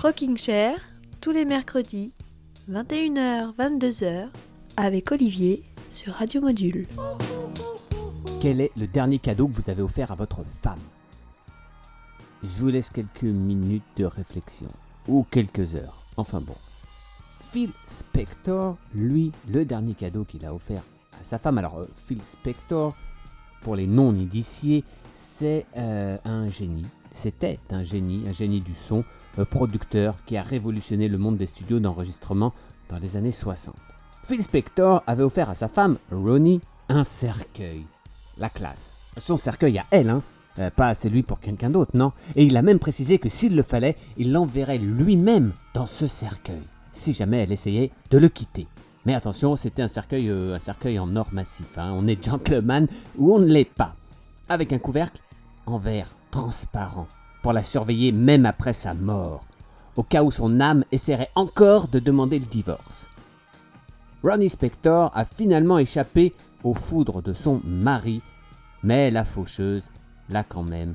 Rocking Chair, tous les mercredis, 21h, 22h, avec Olivier sur Radio Module. Quel est le dernier cadeau que vous avez offert à votre femme? Je vous laisse quelques minutes de réflexion, ou quelques heures, enfin bon. Phil Spector, lui, le dernier cadeau qu'il a offert à sa femme, alors euh, Phil Spector, pour les non-initiés, c'est euh, un génie, c'était un génie, un génie du son, producteur qui a révolutionné le monde des studios d'enregistrement dans les années 60. Phil Spector avait offert à sa femme, Ronnie, un cercueil. La classe. Son cercueil à elle, hein, euh, pas celui pour quelqu'un d'autre, non. Et il a même précisé que s'il le fallait, il l'enverrait lui-même dans ce cercueil, si jamais elle essayait de le quitter. Mais attention, c'était un cercueil, euh, un cercueil en or massif. hein. On est gentleman ou on ne l'est pas. Avec un couvercle en verre transparent la surveiller même après sa mort, au cas où son âme essaierait encore de demander le divorce. Ronnie Spector a finalement échappé aux foudres de son mari, mais la faucheuse l'a quand même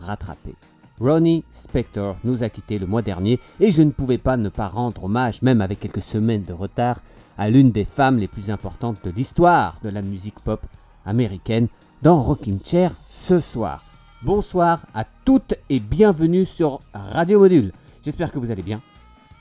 rattrapé. Ronnie Spector nous a quittés le mois dernier et je ne pouvais pas ne pas rendre hommage, même avec quelques semaines de retard, à l'une des femmes les plus importantes de l'histoire de la musique pop américaine dans Rocking Chair ce soir. Bonsoir à toutes et bienvenue sur Radio Module. J'espère que vous allez bien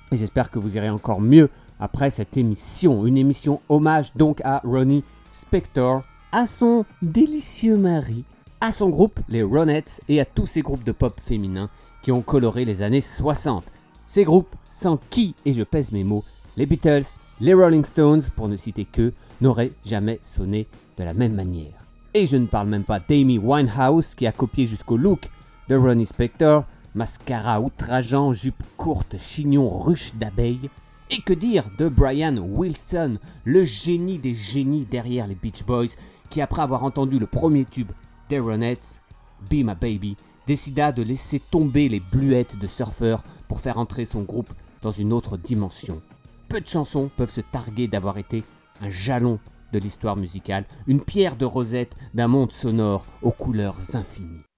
et j'espère que vous irez encore mieux après cette émission. Une émission hommage donc à Ronnie Spector, à son délicieux mari, à son groupe, les Ronettes, et à tous ces groupes de pop féminins qui ont coloré les années 60. Ces groupes sans qui, et je pèse mes mots, les Beatles, les Rolling Stones, pour ne citer que, n'auraient jamais sonné de la même manière. Et je ne parle même pas d'Amy Winehouse qui a copié jusqu'au look de Ronnie Spector, mascara outrageant, jupe courte, chignon ruche d'abeille. Et que dire de Brian Wilson, le génie des génies derrière les Beach Boys, qui après avoir entendu le premier tube des Ronettes, Be My Baby, décida de laisser tomber les bluettes de surfeurs pour faire entrer son groupe dans une autre dimension. Peu de chansons peuvent se targuer d'avoir été un jalon de l'histoire musicale, une pierre de rosette d'un monde sonore aux couleurs infinies.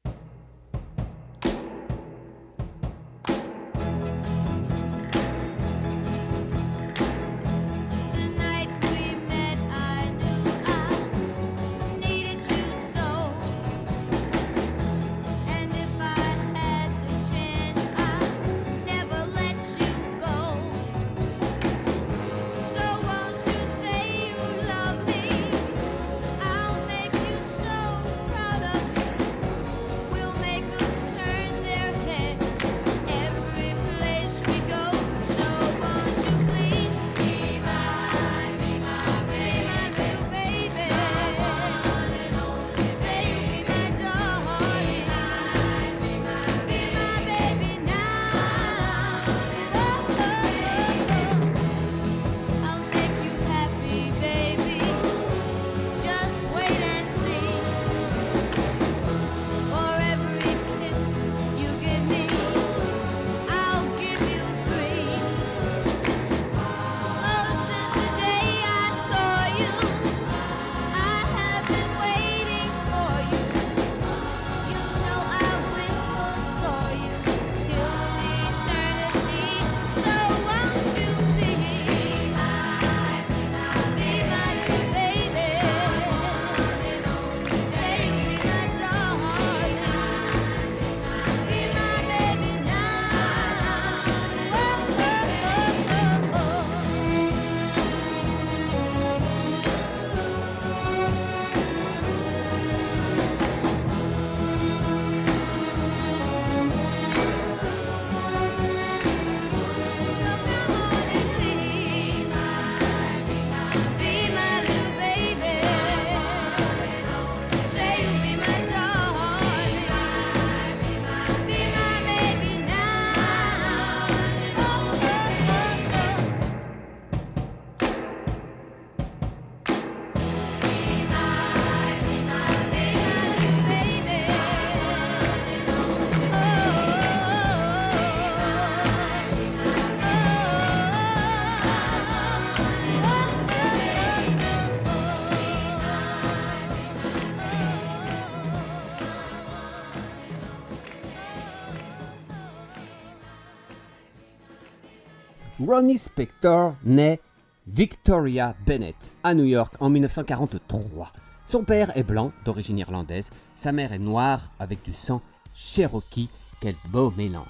Ronnie Spector naît Victoria Bennett à New York en 1943. Son père est blanc, d'origine irlandaise, sa mère est noire avec du sang cherokee. Quel beau mélange.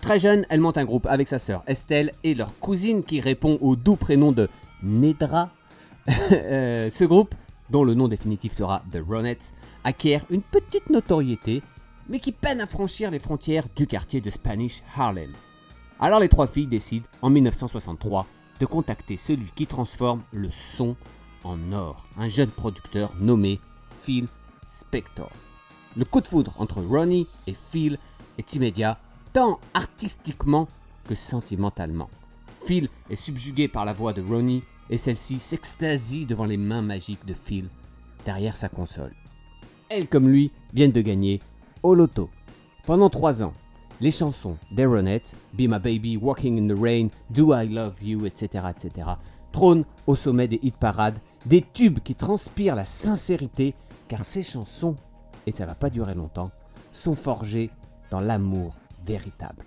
Très jeune, elle monte un groupe avec sa sœur Estelle et leur cousine qui répond au doux prénom de Nedra. Euh, ce groupe, dont le nom définitif sera The Ronettes, acquiert une petite notoriété, mais qui peine à franchir les frontières du quartier de Spanish Harlem. Alors les trois filles décident, en 1963, de contacter celui qui transforme le son en or, un jeune producteur nommé Phil Spector. Le coup de foudre entre Ronnie et Phil est immédiat, tant artistiquement que sentimentalement. Phil est subjugué par la voix de Ronnie et celle-ci s'extasie devant les mains magiques de Phil derrière sa console. Elle comme lui viennent de gagner au loto. Pendant trois ans, les chansons des Ronettes, Be My Baby, Walking in the Rain, Do I Love You, etc., etc., trônent au sommet des hit parades, des tubes qui transpirent la sincérité, car ces chansons, et ça va pas durer longtemps, sont forgées dans l'amour véritable.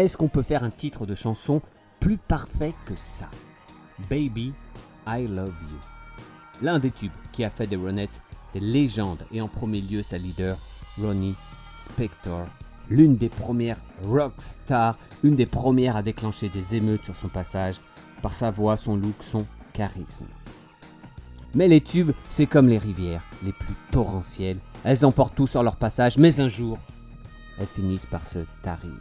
Est-ce qu'on peut faire un titre de chanson plus parfait que ça? Baby, I Love You. L'un des tubes qui a fait des Ronettes des légendes et en premier lieu sa leader, Ronnie Spector. L'une des premières rock stars, une des premières à déclencher des émeutes sur son passage, par sa voix, son look, son charisme. Mais les tubes, c'est comme les rivières, les plus torrentielles. Elles emportent tout sur leur passage, mais un jour, elles finissent par se tarir.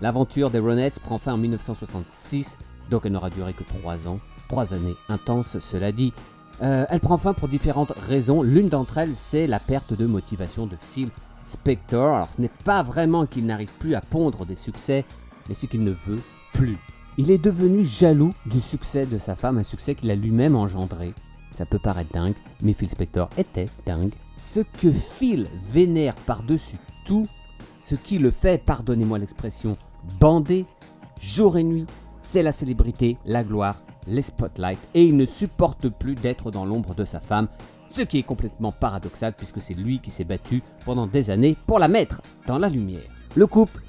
L'aventure des Ronettes prend fin en 1966, donc elle n'aura duré que trois ans. Trois années intenses, cela dit. Euh, elle prend fin pour différentes raisons. L'une d'entre elles, c'est la perte de motivation de Phil Spector. Alors ce n'est pas vraiment qu'il n'arrive plus à pondre des succès, mais c'est qu'il ne veut plus. Il est devenu jaloux du succès de sa femme, un succès qu'il a lui-même engendré. Ça peut paraître dingue, mais Phil Spector était dingue. Ce que Phil vénère par-dessus tout, ce qui le fait, pardonnez-moi l'expression, bander jour et nuit, c'est la célébrité, la gloire, les spotlights et il ne supporte plus d'être dans l'ombre de sa femme, ce qui est complètement paradoxal puisque c'est lui qui s'est battu pendant des années pour la mettre dans la lumière. Le couple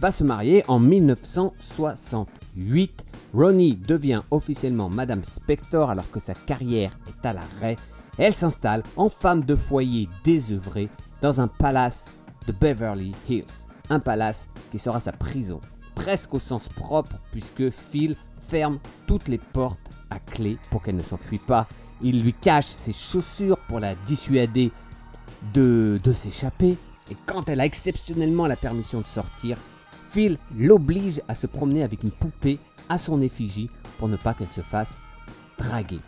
va se marier en 1968. Ronnie devient officiellement Madame Spector alors que sa carrière est à l'arrêt. Elle s'installe en femme de foyer désœuvrée dans un palace de Beverly Hills. Un palace qui sera sa prison, presque au sens propre puisque Phil ferme toutes les portes à clé pour qu'elle ne s'enfuit pas. Il lui cache ses chaussures pour la dissuader de, de s'échapper. Et quand elle a exceptionnellement la permission de sortir, Phil l'oblige à se promener avec une poupée à son effigie pour ne pas qu'elle se fasse draguer.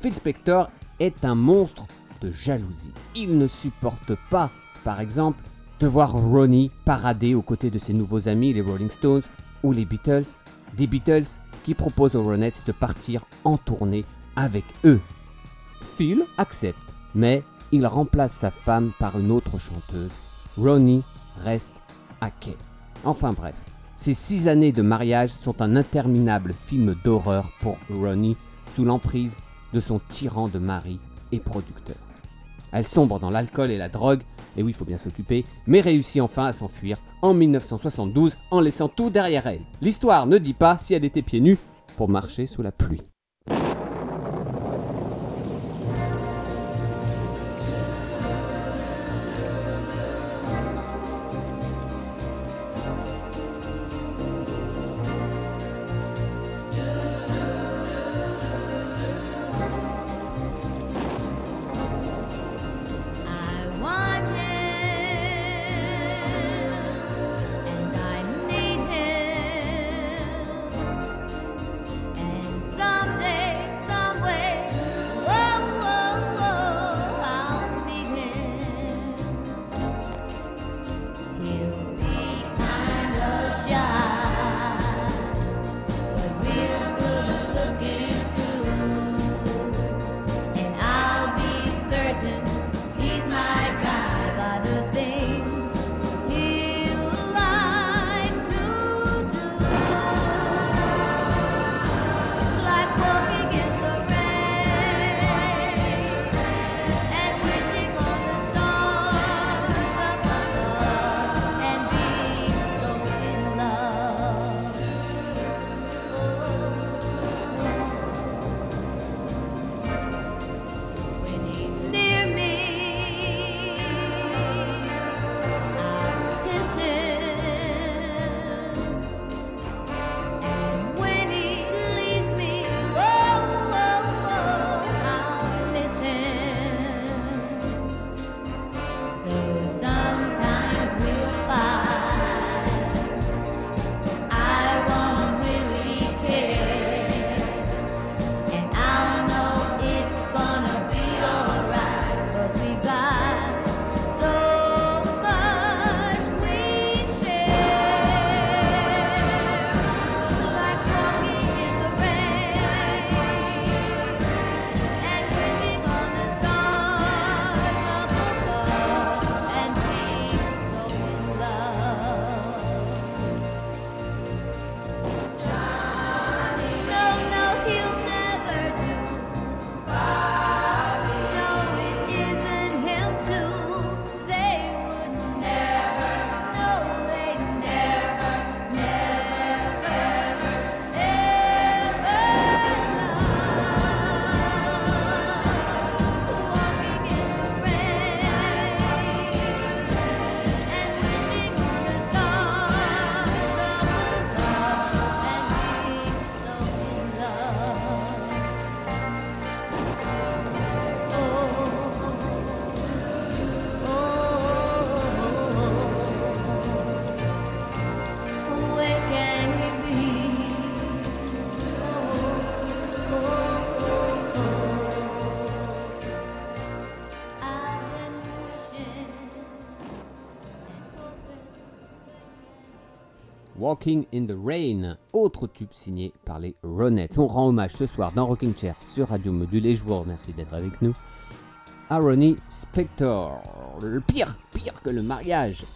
Phil Spector est un monstre de jalousie. Il ne supporte pas, par exemple, de voir Ronnie parader aux côtés de ses nouveaux amis, les Rolling Stones ou les Beatles. Des Beatles qui proposent aux Ronettes de partir en tournée avec eux. Phil accepte, mais il remplace sa femme par une autre chanteuse. Ronnie reste à quai. Enfin bref, ces six années de mariage sont un interminable film d'horreur pour Ronnie sous l'emprise de son tyran de mari et producteur. Elle sombre dans l'alcool et la drogue, et oui, il faut bien s'occuper, mais réussit enfin à s'enfuir en 1972 en laissant tout derrière elle. L'histoire ne dit pas si elle était pieds nus pour marcher sous la pluie. Walking in the Rain, autre tube signé par les Ronettes. On rend hommage ce soir dans Rocking Chair sur Radio Module et je vous remercie d'être avec nous. À Ronnie Spector. Le pire, pire que le mariage,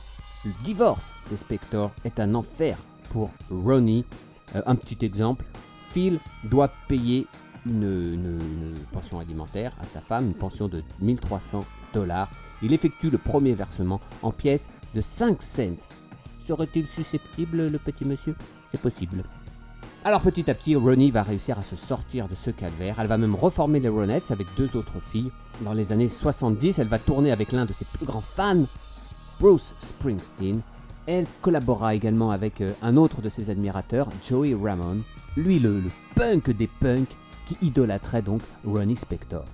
le divorce des Spector est un enfer pour Ronnie. Euh, un petit exemple. Phil doit payer une, une- une pension alimentaire à sa femme, une pension de 1300 dollars. Il effectue le premier versement en pièces de 5 cents. Serait-il susceptible, le petit monsieur? C'est possible. Alors petit à petit, Ronnie va réussir à se sortir de ce calvaire. Elle va même reformer les Ronettes avec deux autres filles. Dans les années 70, elle va tourner avec l'un de ses plus grands fans, Bruce Springsteen. Elle collabora également avec euh, un autre de ses admirateurs, Joey Ramone, lui le, punk des punks qui idolâtrait donc Ronnie Spector.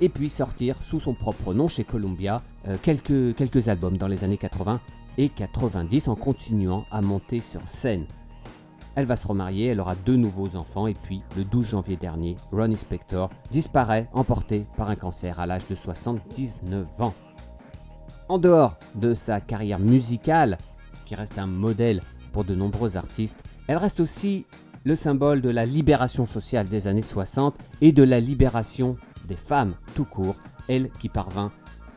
Et puis sortir sous son propre nom chez Columbia euh, quelques, quelques albums dans les années 80 et 90 en continuant à monter sur scène. Elle va se remarier, elle aura deux nouveaux enfants et puis le 12 janvier dernier, Ronnie Spector disparaît emporté par un cancer à l'âge de 79 ans. En dehors de sa carrière musicale, qui reste un modèle pour de nombreux artistes, elle reste aussi le symbole de la libération sociale des années 60 et de la libération des femmes tout court, elle qui parvint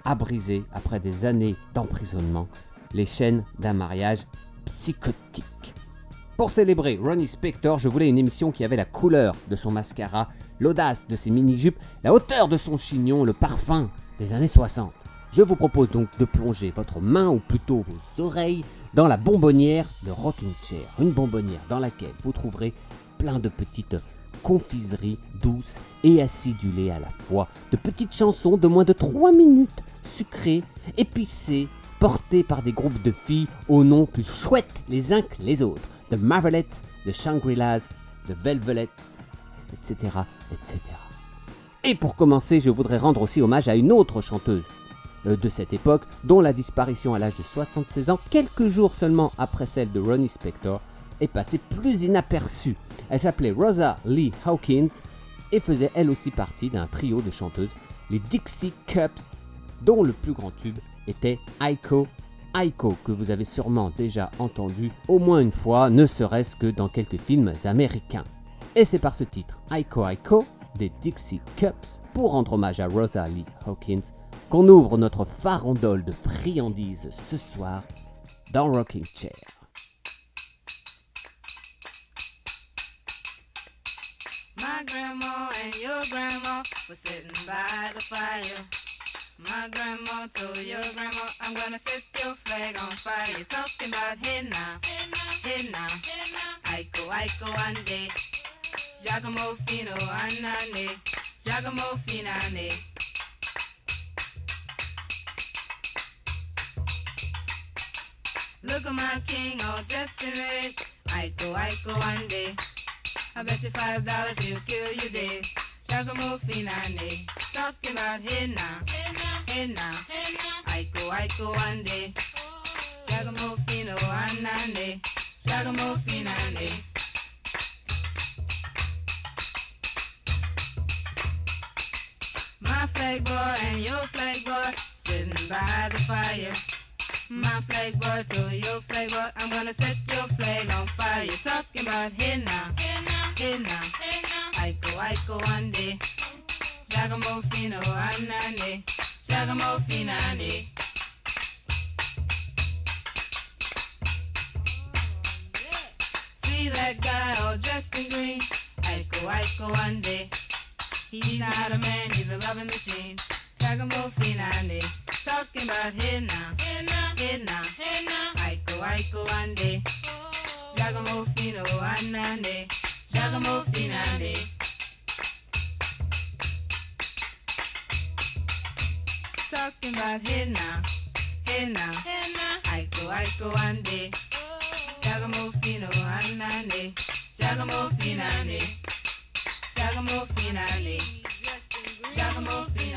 à briser, après des années d'emprisonnement, les chaînes d'un mariage psychotique. Pour célébrer Ronnie Spector, je voulais une émission qui avait la couleur de son mascara, l'audace de ses mini-jupes, la hauteur de son chignon, le parfum des années 60. Je vous propose donc de plonger votre main, ou plutôt vos oreilles, dans la bonbonnière de Rocking Chair. Une bonbonnière dans laquelle vous trouverez plein de petites confiseries douces et acidulées à la fois, de petites chansons de moins de 3 minutes, sucrées, épicées, portées par des groupes de filles aux noms plus chouettes les uns que les autres. The Marvelettes, The Shangri-Las, The Velvelettes, etc., etc. Et pour commencer, je voudrais rendre aussi hommage à une autre chanteuse euh, de cette époque, dont la disparition à l'âge de 76 ans, quelques jours seulement après celle de Ronnie Spector, est passée plus inaperçue. Elle s'appelait Rosa Lee Hawkins et faisait elle aussi partie d'un trio de chanteuses, les Dixie Cups, dont le plus grand tube était Aiko Aiko, que vous avez sûrement déjà entendu au moins une fois, ne serait-ce que dans quelques films américains. Et c'est par ce titre, Aiko Aiko, des Dixie Cups, pour rendre hommage à Rosa Lee Hawkins, qu'on ouvre notre farandole de friandises ce soir dans Rocking Chair. My grandma told your grandma, I'm gonna set your flag on fire. You're talking about hey now, Aiko, Aiko, ande. Giacomo Fino, anane. Giacomo Finane. Look at my king all dressed in red. Aiko, Aiko, ande. I bet you five dollars he'll kill you dead. Giacomo Finane, talking about hey now, hey now, Aiko, Aiko, ande. Giacomo Fino, anane, Giacomo My flag boy and your flag boy sitting by the fire. My flag boy to your flag boy, I'm gonna set your flag on fire. You're talking about hey now, Aiko, Aiko, ande. Giacomo Fino, anane, Giacomo. See that guy all dressed in green? Aiko, Aiko, ande. He's not a man, he's a loving machine. Giacomo Finane, talking about hey now, hey now, Aiko, Aiko, ande. Oh. Giacomo Fino, anane, Giacomo Finane. talking about henna, henna, henna. Aiko, aiko, ande. Oh. Shagamofino, anane. Shagamofinane. Shagamofinane. Shagamofinane.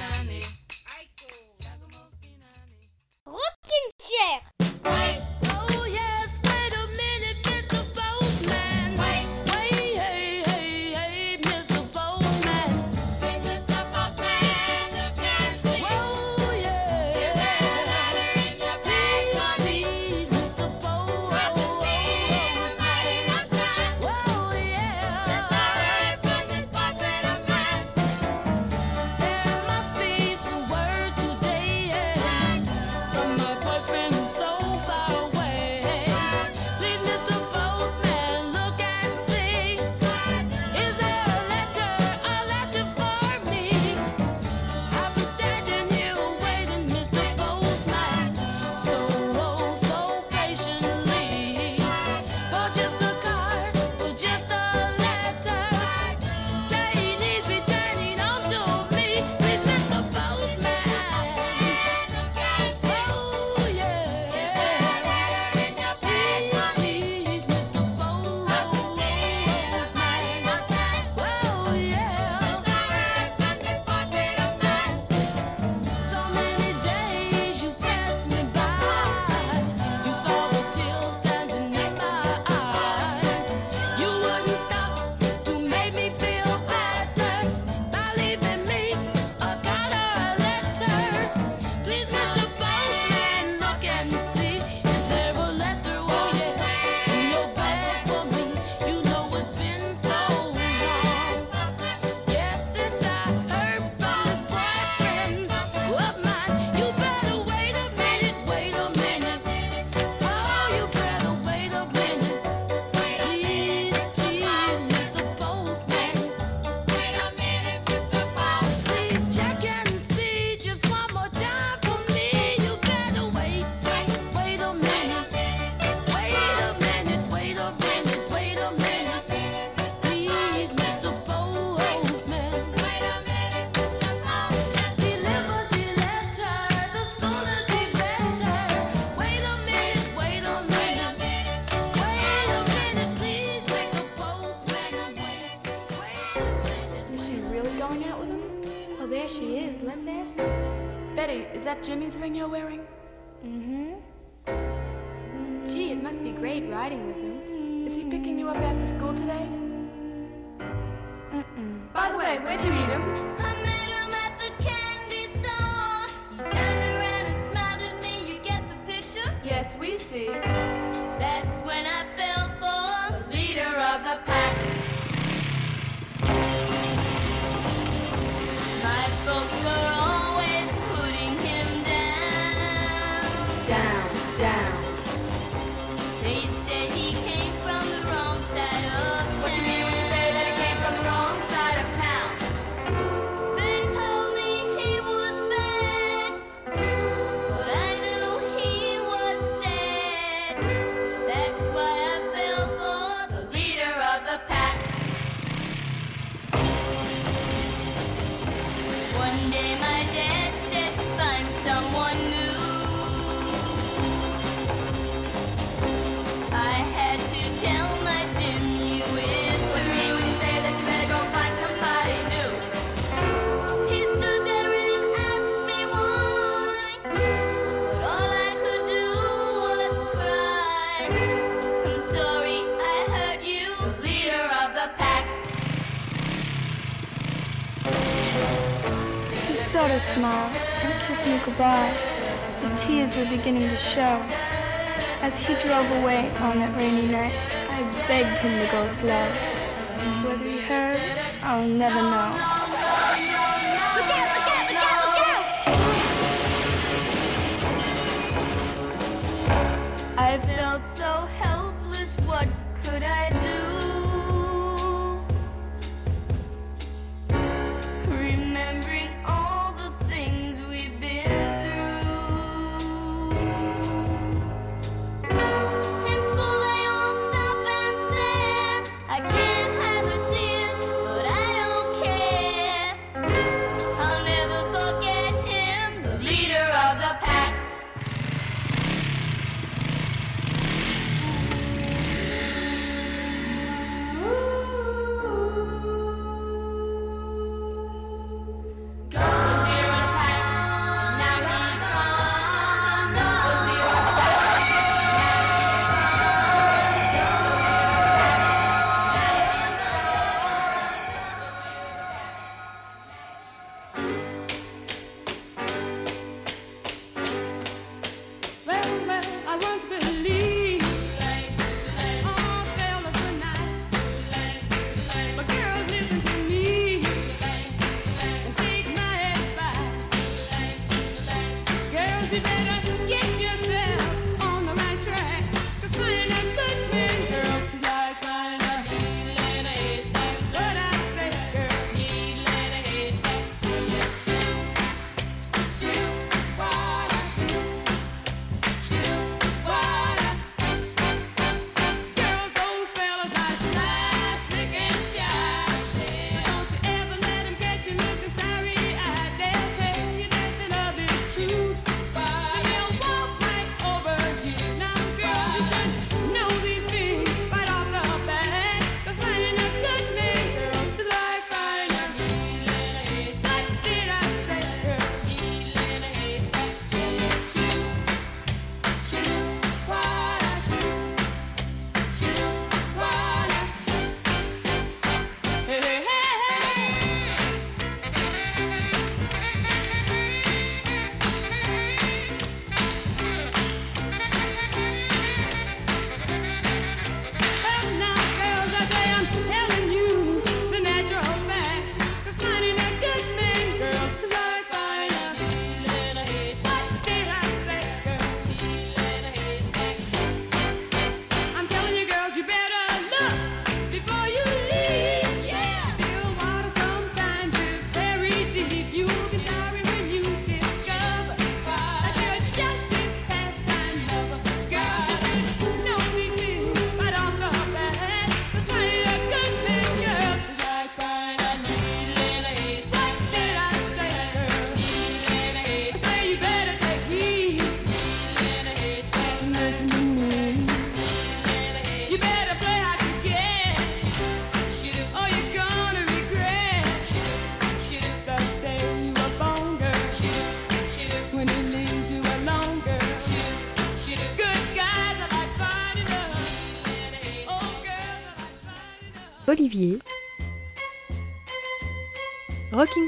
that Jimmy's ring you're wearing? sort of smile and kissed me goodbye. The tears were beginning to show. As he drove away on that rainy night, I begged him to go slow. Whether he heard, I'll never know.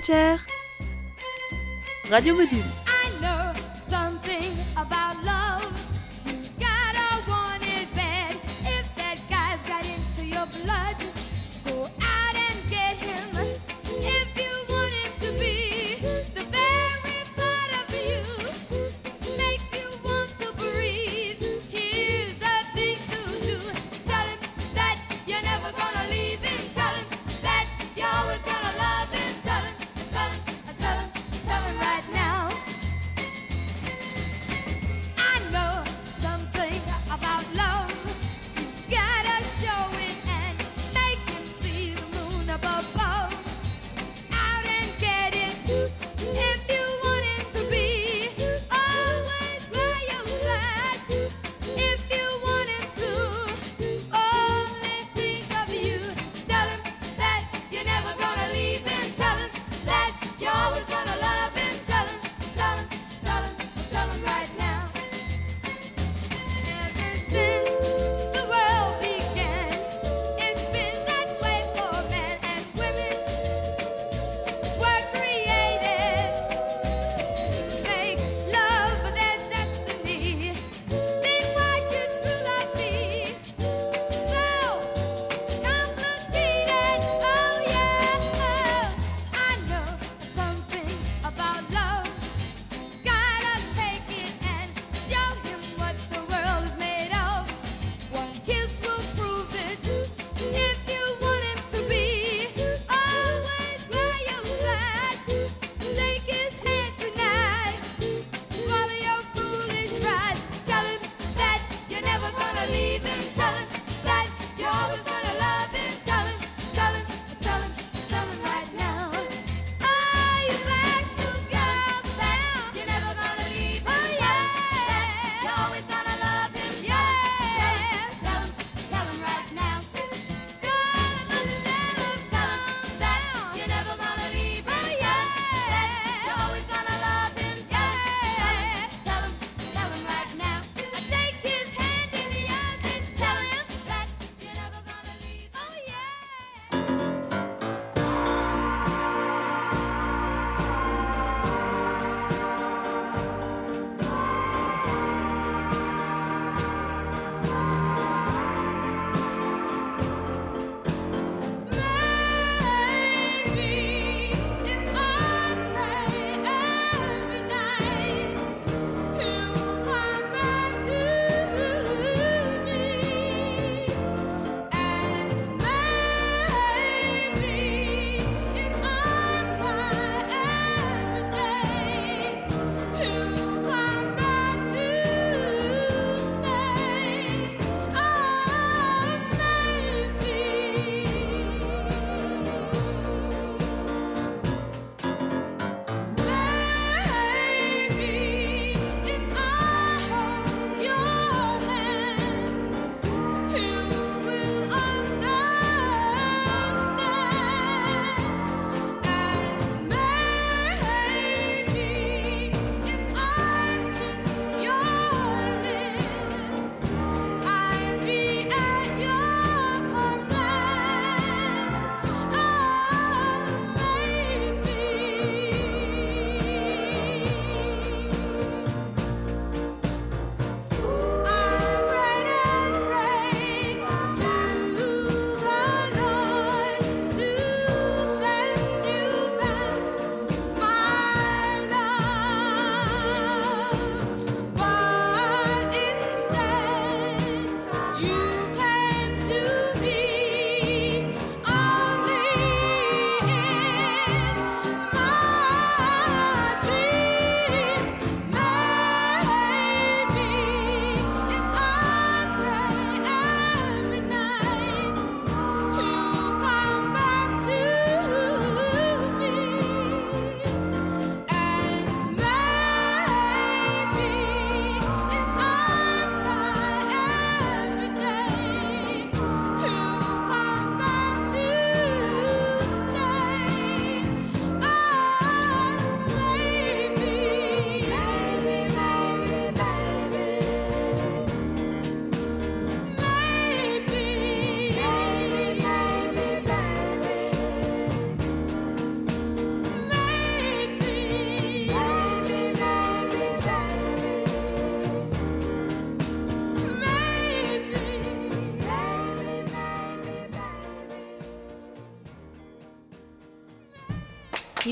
Chair. Radio Module.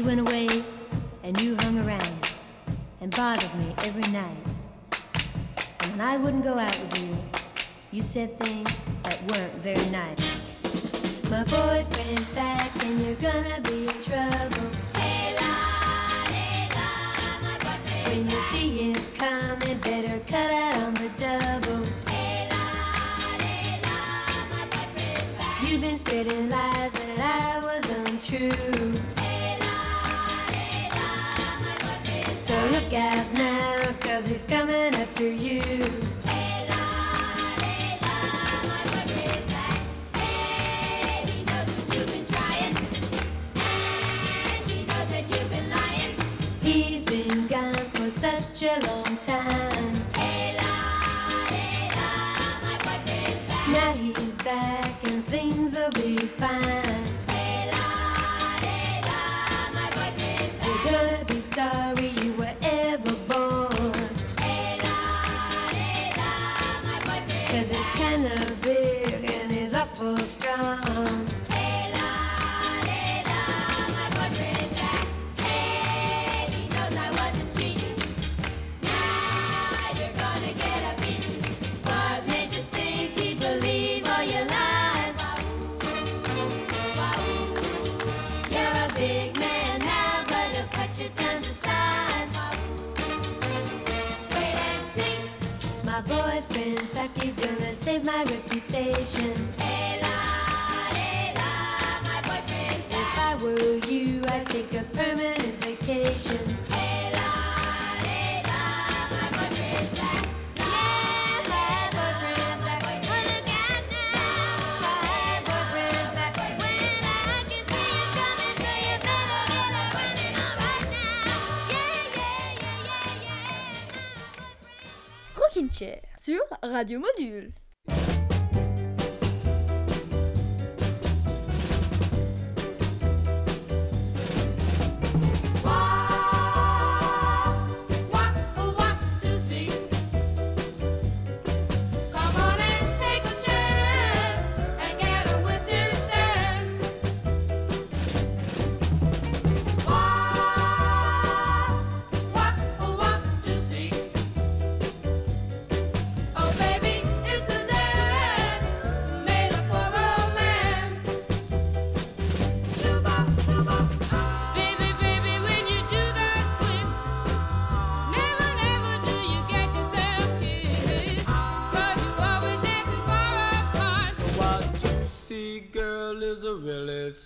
He went away and you hung around and bothered me every night. And when I wouldn't go out with you, you said things.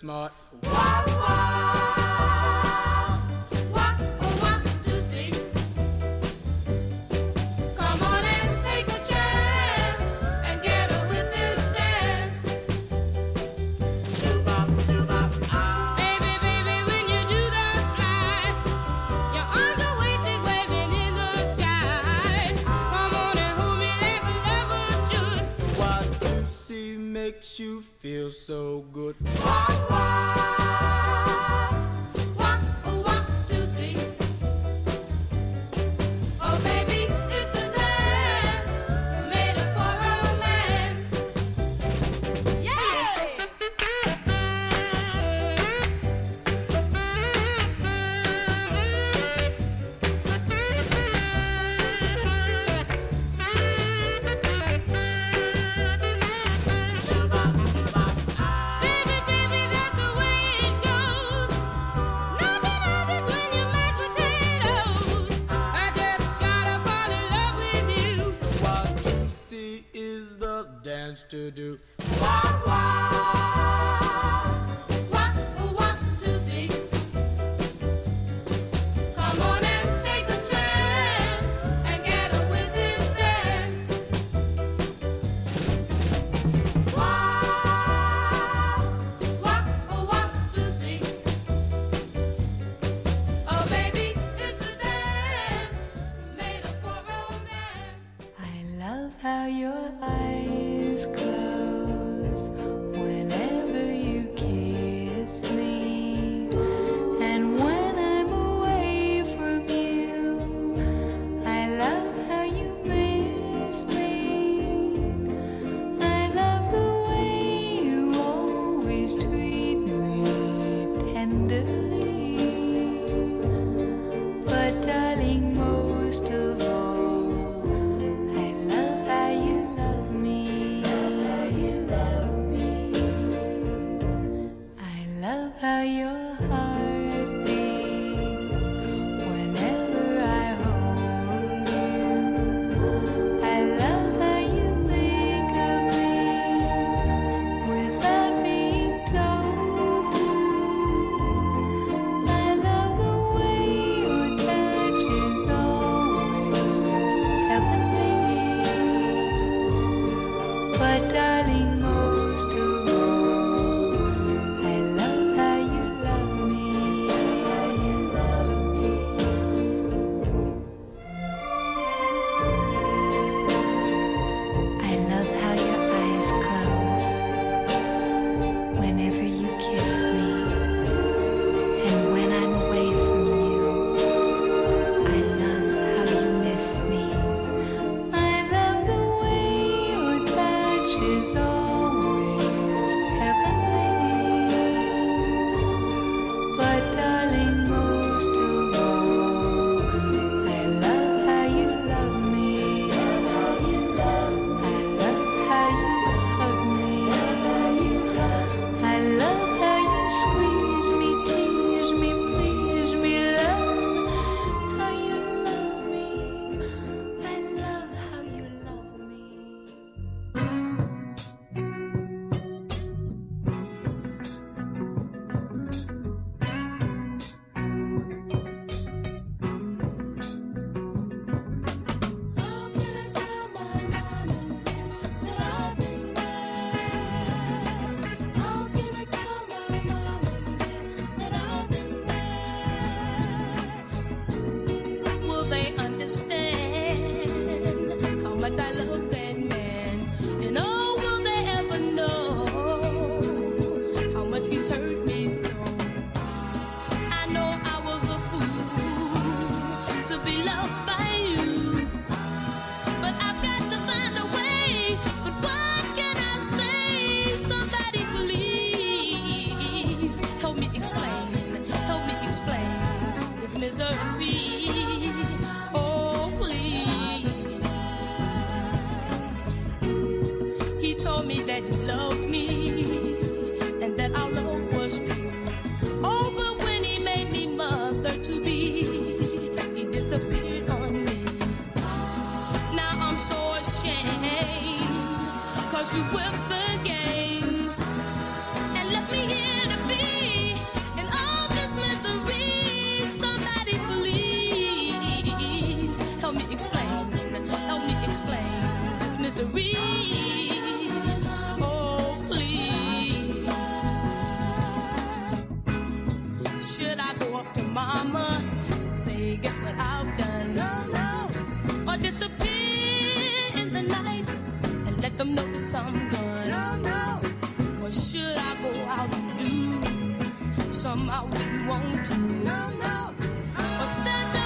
smart. to do. how to do. Some I wouldn't want to. No, no. But stand up.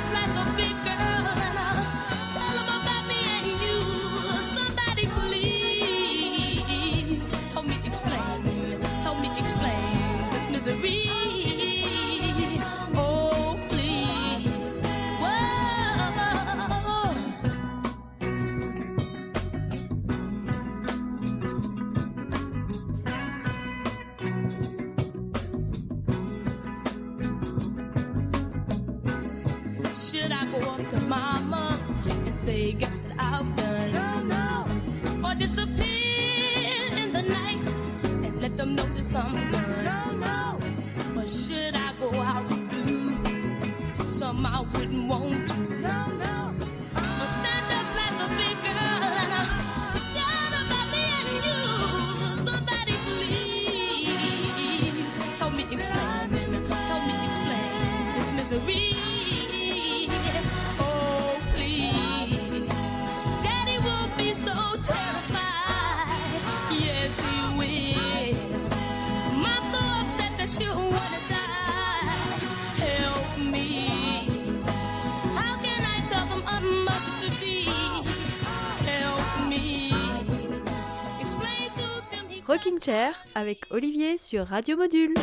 avec Olivier sur Radio Module.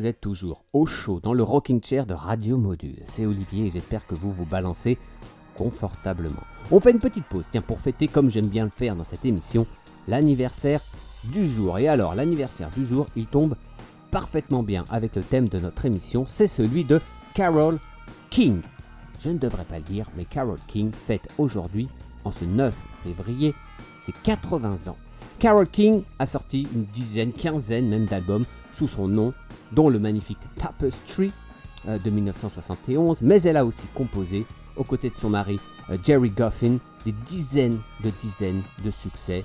Vous êtes toujours au chaud dans le rocking chair de Radio Module. C'est Olivier et j'espère que vous vous balancez confortablement. On fait une petite pause, tiens, pour fêter, comme j'aime bien le faire dans cette émission, l'anniversaire du jour. Et alors, l'anniversaire du jour, il tombe parfaitement bien avec le thème de notre émission, c'est celui de Carol King. Je ne devrais pas le dire, mais Carol King fête aujourd'hui, en ce 9 février, ses 80 ans. Carol King a sorti une dizaine, quinzaine même d'albums sous son nom, dont le magnifique Tapestry euh, de 1971, mais elle a aussi composé, aux côtés de son mari euh, Jerry Goffin, des dizaines de dizaines de succès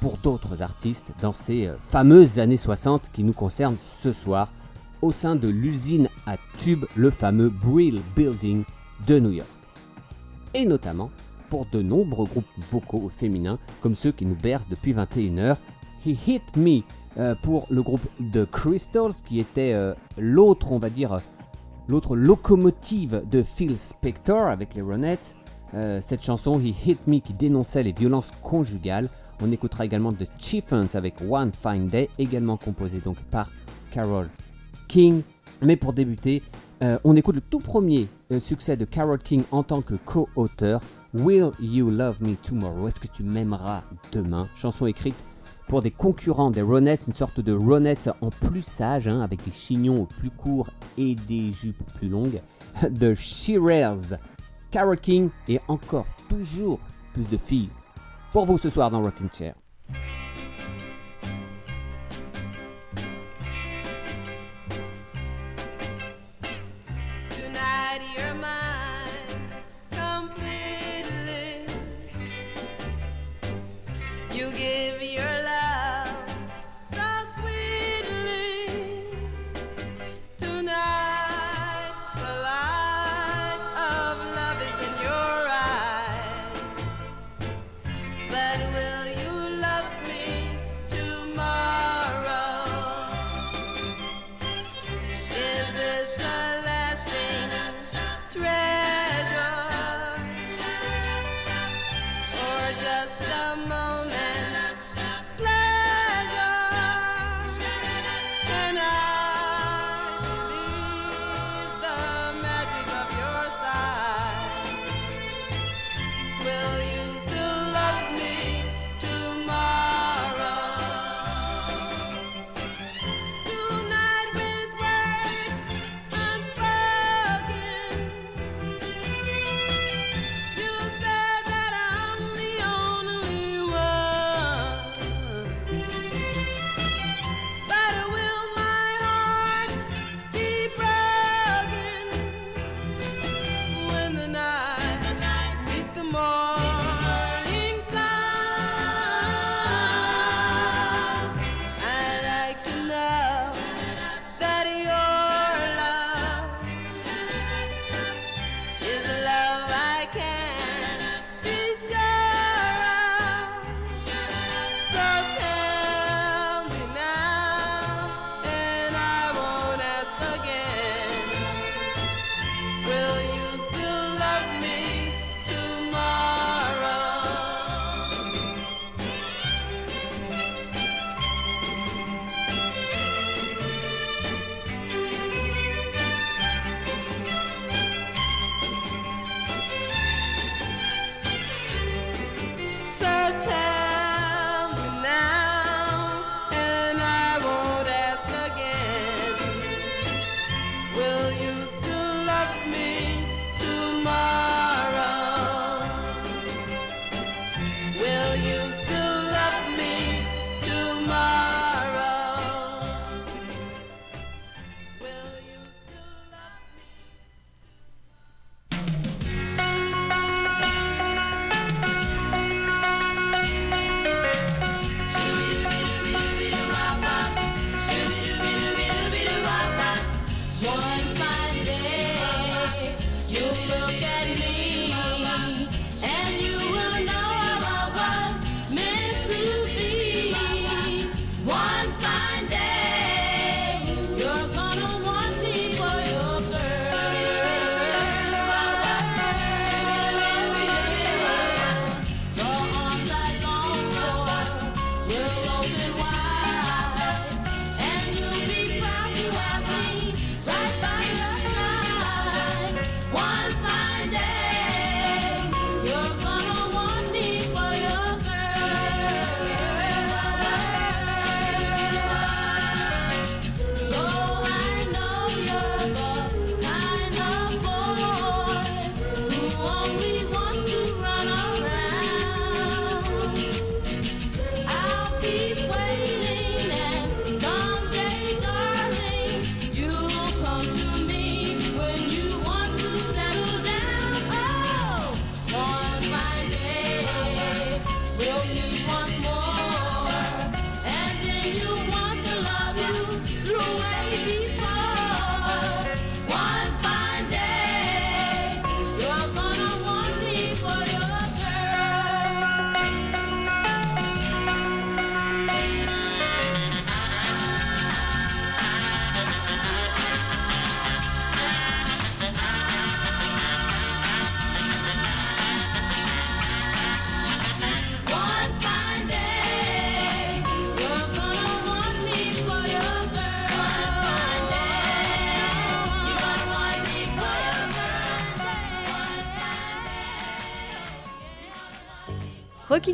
pour d'autres artistes dans ces euh, fameuses années 60 qui nous concernent ce soir au sein de l'usine à tubes, le fameux Brill Building de New York. Et notamment pour de nombreux groupes vocaux féminins comme ceux qui nous bercent depuis 21h. He Hit Me euh, pour le groupe The Crystals qui était euh, l'autre, on va dire, euh, l'autre locomotive de Phil Spector avec les Ronettes. Cette chanson He Hit Me qui dénonçait les violences conjugales. On écoutera également The Chiffons avec One Fine Day, également composé donc par Carol King. Mais pour débuter, on écoute le tout premier succès de Carol King en tant que co-auteur, Will You Love Me Tomorrow? Est-ce que tu m'aimeras demain? Chanson écrite pour des concurrents des Ronettes, une sorte de Ronettes en plus sage, hein, avec des chignons plus courts et des jupes plus longues, de Shearers. Carol King et encore toujours plus de filles pour vous ce soir dans Rocking Chair.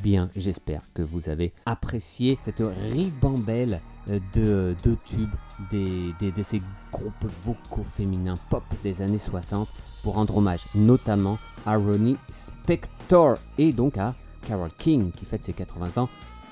Bien, j'espère que vous avez apprécié cette ribambelle euh, de, tubes de ces groupes vocaux féminins pop des années 60 pour rendre hommage notamment à Ronnie Spector et donc à Carole King qui fête ses 80 ans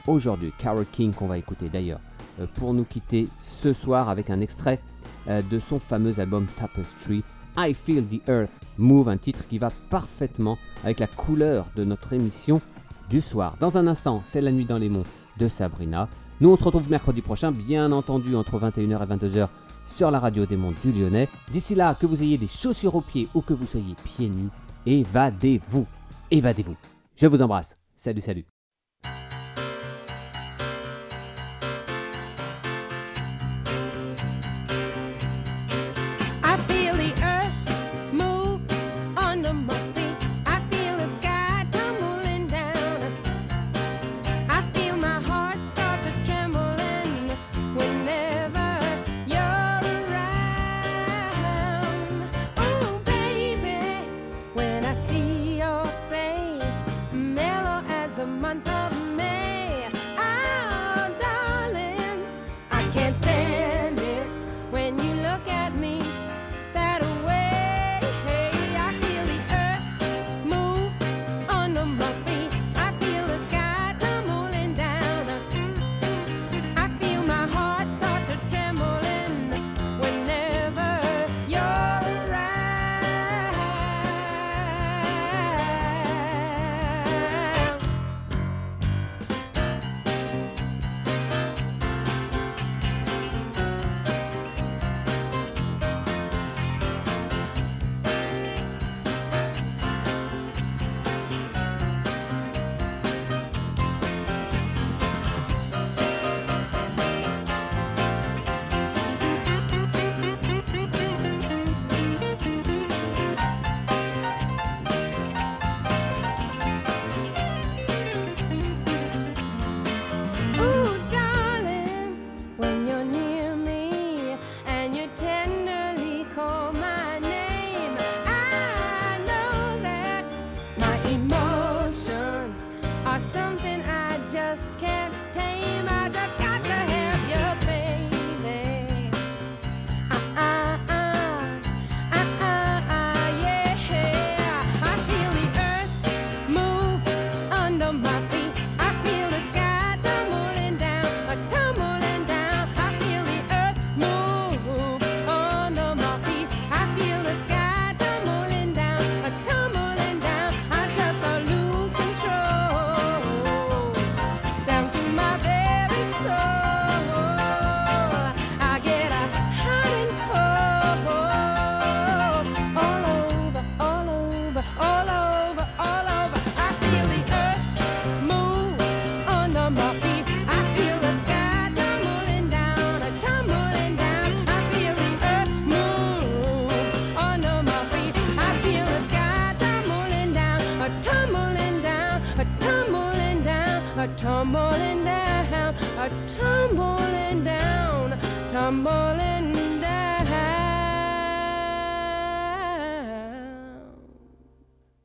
aujourd'hui. Carole King qu'on va écouter d'ailleurs euh, pour nous quitter ce soir avec un extrait euh, de son fameux album Tapestry. I Feel the Earth Move, un titre qui va parfaitement avec la couleur de notre émission du soir. Dans un instant, c'est la nuit dans les monts de Sabrina. Nous, on se retrouve mercredi prochain, bien entendu, entre 21h et 22h sur la radio des monts du Lyonnais. D'ici là, que vous ayez des chaussures aux pieds ou que vous soyez pieds nus, évadez-vous. Évadez-vous. Je vous embrasse. Salut, salut.